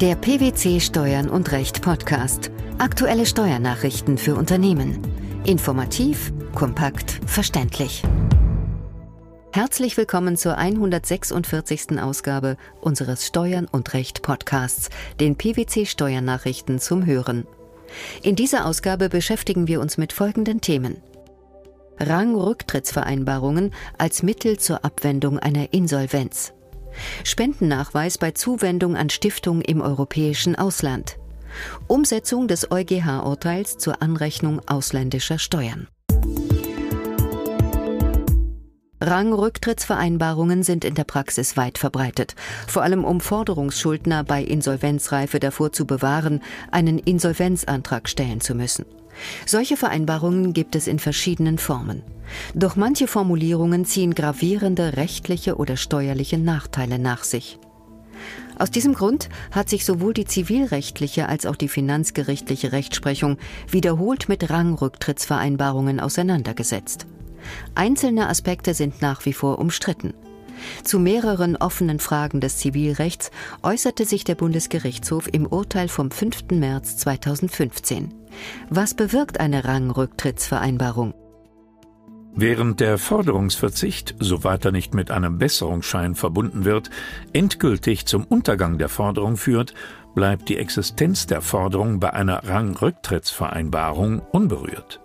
Der PwC Steuern und Recht Podcast. Aktuelle Steuernachrichten für Unternehmen. Informativ, kompakt, verständlich. Herzlich willkommen zur 146. Ausgabe unseres Steuern und Recht Podcasts, den PwC Steuernachrichten zum Hören. In dieser Ausgabe beschäftigen wir uns mit folgenden Themen. Rangrücktrittsvereinbarungen als Mittel zur Abwendung einer Insolvenz. Spendennachweis bei Zuwendung an Stiftung im europäischen Ausland. Umsetzung des EuGH-Urteils zur Anrechnung ausländischer Steuern. Rangrücktrittsvereinbarungen sind in der Praxis weit verbreitet, vor allem um Forderungsschuldner bei Insolvenzreife davor zu bewahren, einen Insolvenzantrag stellen zu müssen. Solche Vereinbarungen gibt es in verschiedenen Formen. Doch manche Formulierungen ziehen gravierende rechtliche oder steuerliche Nachteile nach sich. Aus diesem Grund hat sich sowohl die zivilrechtliche als auch die finanzgerichtliche Rechtsprechung wiederholt mit Rangrücktrittsvereinbarungen auseinandergesetzt. Einzelne Aspekte sind nach wie vor umstritten. Zu mehreren offenen Fragen des Zivilrechts äußerte sich der Bundesgerichtshof im Urteil vom 5. März 2015. Was bewirkt eine Rangrücktrittsvereinbarung? Während der Forderungsverzicht, soweit er nicht mit einem Besserungsschein verbunden wird, endgültig zum Untergang der Forderung führt, bleibt die Existenz der Forderung bei einer Rangrücktrittsvereinbarung unberührt.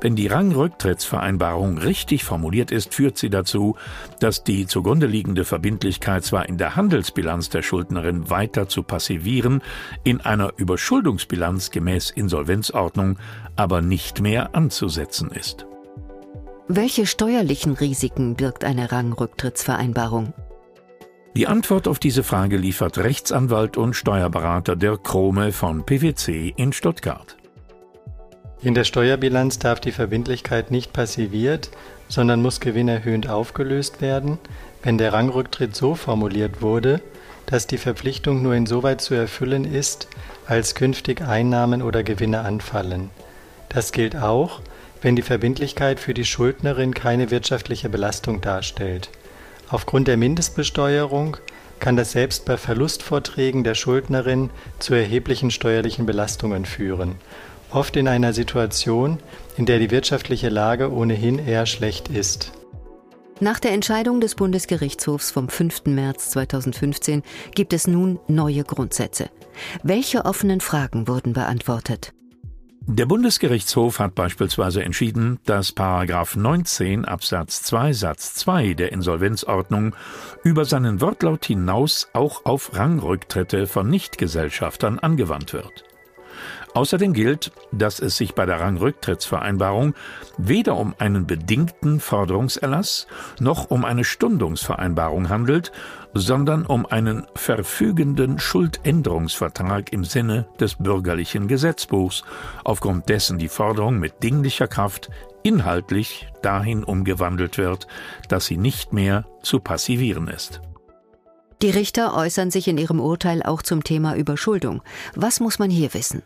Wenn die Rangrücktrittsvereinbarung richtig formuliert ist, führt sie dazu, dass die zugrunde liegende Verbindlichkeit zwar in der Handelsbilanz der Schuldnerin weiter zu passivieren, in einer Überschuldungsbilanz gemäß Insolvenzordnung aber nicht mehr anzusetzen ist. Welche steuerlichen Risiken birgt eine Rangrücktrittsvereinbarung? Die Antwort auf diese Frage liefert Rechtsanwalt und Steuerberater Dirk Krome von PwC in Stuttgart. In der Steuerbilanz darf die Verbindlichkeit nicht passiviert, sondern muss gewinnerhöhend aufgelöst werden, wenn der Rangrücktritt so formuliert wurde, dass die Verpflichtung nur insoweit zu erfüllen ist, als künftig Einnahmen oder Gewinne anfallen. Das gilt auch, wenn die Verbindlichkeit für die Schuldnerin keine wirtschaftliche Belastung darstellt. Aufgrund der Mindestbesteuerung kann das selbst bei Verlustvorträgen der Schuldnerin zu erheblichen steuerlichen Belastungen führen oft in einer Situation, in der die wirtschaftliche Lage ohnehin eher schlecht ist. Nach der Entscheidung des Bundesgerichtshofs vom 5. März 2015 gibt es nun neue Grundsätze. Welche offenen Fragen wurden beantwortet? Der Bundesgerichtshof hat beispielsweise entschieden, dass Paragraph 19 Absatz 2 Satz 2 der Insolvenzordnung über seinen Wortlaut hinaus auch auf Rangrücktritte von Nichtgesellschaftern angewandt wird. Außerdem gilt, dass es sich bei der Rangrücktrittsvereinbarung weder um einen bedingten Forderungserlass noch um eine Stundungsvereinbarung handelt, sondern um einen verfügenden Schuldänderungsvertrag im Sinne des bürgerlichen Gesetzbuchs, aufgrund dessen die Forderung mit dinglicher Kraft inhaltlich dahin umgewandelt wird, dass sie nicht mehr zu passivieren ist. Die Richter äußern sich in ihrem Urteil auch zum Thema Überschuldung. Was muss man hier wissen?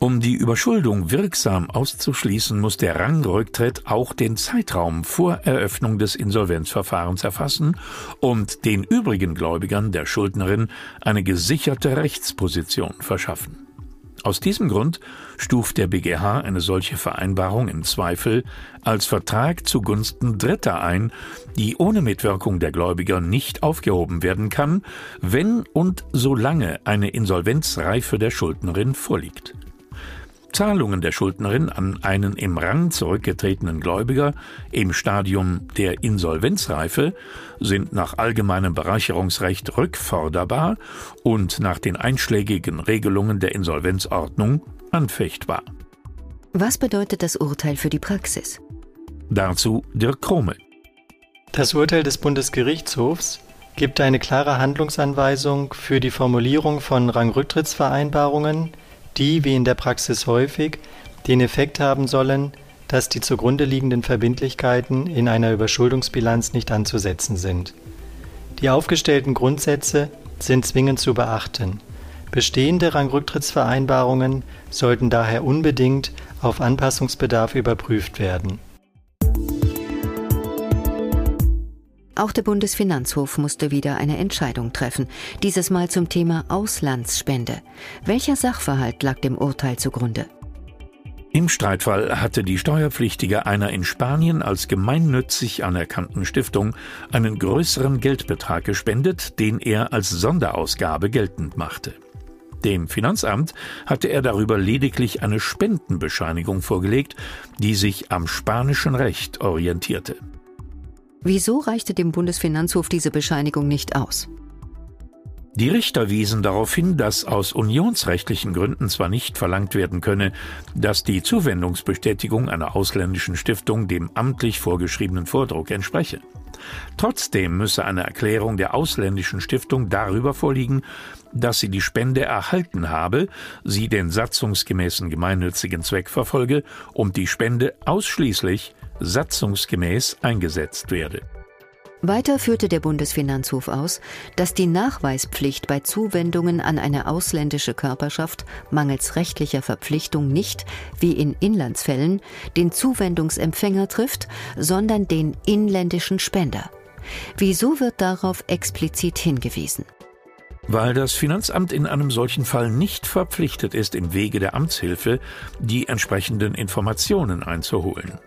Um die Überschuldung wirksam auszuschließen, muss der Rangrücktritt auch den Zeitraum vor Eröffnung des Insolvenzverfahrens erfassen und den übrigen Gläubigern der Schuldnerin eine gesicherte Rechtsposition verschaffen. Aus diesem Grund stuft der BGH eine solche Vereinbarung im Zweifel als Vertrag zugunsten Dritter ein, die ohne Mitwirkung der Gläubiger nicht aufgehoben werden kann, wenn und solange eine Insolvenzreife der Schuldnerin vorliegt. Zahlungen der Schuldnerin an einen im Rang zurückgetretenen Gläubiger im Stadium der Insolvenzreife sind nach allgemeinem Bereicherungsrecht rückforderbar und nach den einschlägigen Regelungen der Insolvenzordnung anfechtbar. Was bedeutet das Urteil für die Praxis? Dazu Dirk Krome. Das Urteil des Bundesgerichtshofs gibt eine klare Handlungsanweisung für die Formulierung von Rangrücktrittsvereinbarungen die, wie in der Praxis häufig, den Effekt haben sollen, dass die zugrunde liegenden Verbindlichkeiten in einer Überschuldungsbilanz nicht anzusetzen sind. Die aufgestellten Grundsätze sind zwingend zu beachten. Bestehende Rangrücktrittsvereinbarungen sollten daher unbedingt auf Anpassungsbedarf überprüft werden Auch der Bundesfinanzhof musste wieder eine Entscheidung treffen, dieses Mal zum Thema Auslandsspende. Welcher Sachverhalt lag dem Urteil zugrunde? Im Streitfall hatte die Steuerpflichtige einer in Spanien als gemeinnützig anerkannten Stiftung einen größeren Geldbetrag gespendet, den er als Sonderausgabe geltend machte. Dem Finanzamt hatte er darüber lediglich eine Spendenbescheinigung vorgelegt, die sich am spanischen Recht orientierte. Wieso reichte dem Bundesfinanzhof diese Bescheinigung nicht aus? Die Richter wiesen darauf hin, dass aus unionsrechtlichen Gründen zwar nicht verlangt werden könne, dass die Zuwendungsbestätigung einer ausländischen Stiftung dem amtlich vorgeschriebenen Vordruck entspreche. Trotzdem müsse eine Erklärung der ausländischen Stiftung darüber vorliegen, dass sie die Spende erhalten habe, sie den satzungsgemäßen gemeinnützigen Zweck verfolge und die Spende ausschließlich satzungsgemäß eingesetzt werde. Weiter führte der Bundesfinanzhof aus, dass die Nachweispflicht bei Zuwendungen an eine ausländische Körperschaft mangels rechtlicher Verpflichtung nicht, wie in Inlandsfällen, den Zuwendungsempfänger trifft, sondern den inländischen Spender. Wieso wird darauf explizit hingewiesen? Weil das Finanzamt in einem solchen Fall nicht verpflichtet ist, im Wege der Amtshilfe die entsprechenden Informationen einzuholen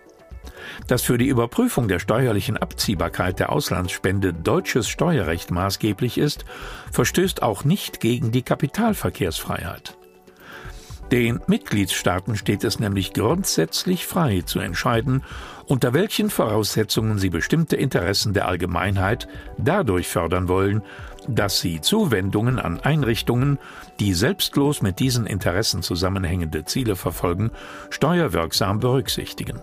dass für die Überprüfung der steuerlichen Abziehbarkeit der Auslandsspende deutsches Steuerrecht maßgeblich ist, verstößt auch nicht gegen die Kapitalverkehrsfreiheit. Den Mitgliedstaaten steht es nämlich grundsätzlich frei zu entscheiden, unter welchen Voraussetzungen sie bestimmte Interessen der Allgemeinheit dadurch fördern wollen, dass sie Zuwendungen an Einrichtungen, die selbstlos mit diesen Interessen zusammenhängende Ziele verfolgen, steuerwirksam berücksichtigen.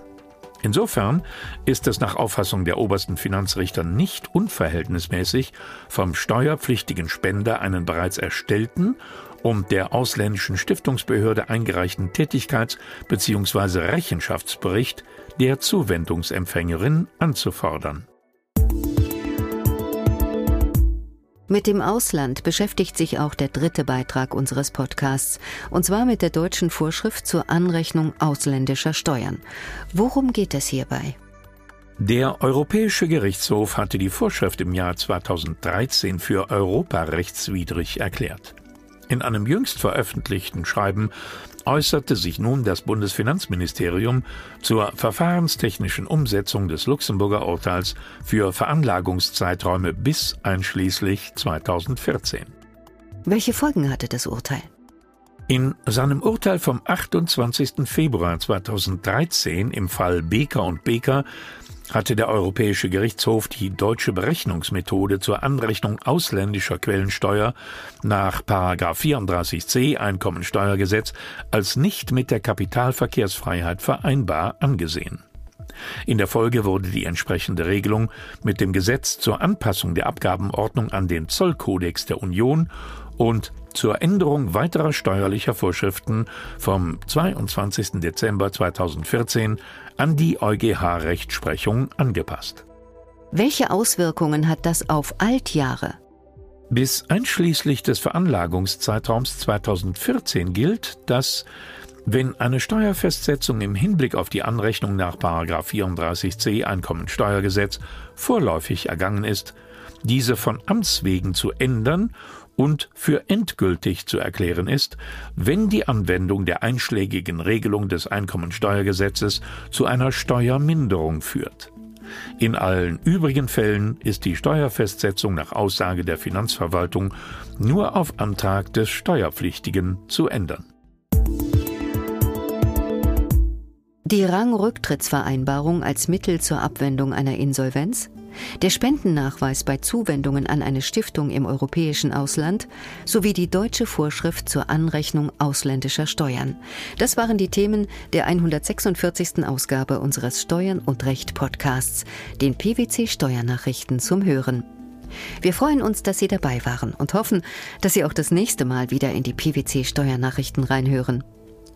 Insofern ist es nach Auffassung der obersten Finanzrichter nicht unverhältnismäßig, vom steuerpflichtigen Spender einen bereits erstellten und der ausländischen Stiftungsbehörde eingereichten Tätigkeits- bzw. Rechenschaftsbericht der Zuwendungsempfängerin anzufordern. Mit dem Ausland beschäftigt sich auch der dritte Beitrag unseres Podcasts, und zwar mit der deutschen Vorschrift zur Anrechnung ausländischer Steuern. Worum geht es hierbei? Der Europäische Gerichtshof hatte die Vorschrift im Jahr 2013 für europarechtswidrig erklärt. In einem jüngst veröffentlichten Schreiben äußerte sich nun das Bundesfinanzministerium zur verfahrenstechnischen Umsetzung des Luxemburger Urteils für Veranlagungszeiträume bis einschließlich 2014. Welche Folgen hatte das Urteil? In seinem Urteil vom 28. Februar 2013 im Fall Beker und Beker hatte der Europäische Gerichtshof die deutsche Berechnungsmethode zur Anrechnung ausländischer Quellensteuer nach 34c Einkommensteuergesetz als nicht mit der Kapitalverkehrsfreiheit vereinbar angesehen. In der Folge wurde die entsprechende Regelung mit dem Gesetz zur Anpassung der Abgabenordnung an den Zollkodex der Union und zur Änderung weiterer steuerlicher Vorschriften vom 22. Dezember 2014 an die EuGH-Rechtsprechung angepasst. Welche Auswirkungen hat das auf Altjahre? Bis einschließlich des Veranlagungszeitraums 2014 gilt, dass wenn eine Steuerfestsetzung im Hinblick auf die Anrechnung nach 34c Einkommensteuergesetz vorläufig ergangen ist, diese von Amts wegen zu ändern und für endgültig zu erklären ist, wenn die Anwendung der einschlägigen Regelung des Einkommensteuergesetzes zu einer Steuerminderung führt. In allen übrigen Fällen ist die Steuerfestsetzung nach Aussage der Finanzverwaltung nur auf Antrag des Steuerpflichtigen zu ändern. Die Rangrücktrittsvereinbarung als Mittel zur Abwendung einer Insolvenz der Spendennachweis bei Zuwendungen an eine Stiftung im europäischen Ausland sowie die deutsche Vorschrift zur Anrechnung ausländischer Steuern. Das waren die Themen der 146. Ausgabe unseres Steuern und Recht Podcasts, den PwC Steuernachrichten zum Hören. Wir freuen uns, dass Sie dabei waren und hoffen, dass Sie auch das nächste Mal wieder in die PwC Steuernachrichten reinhören.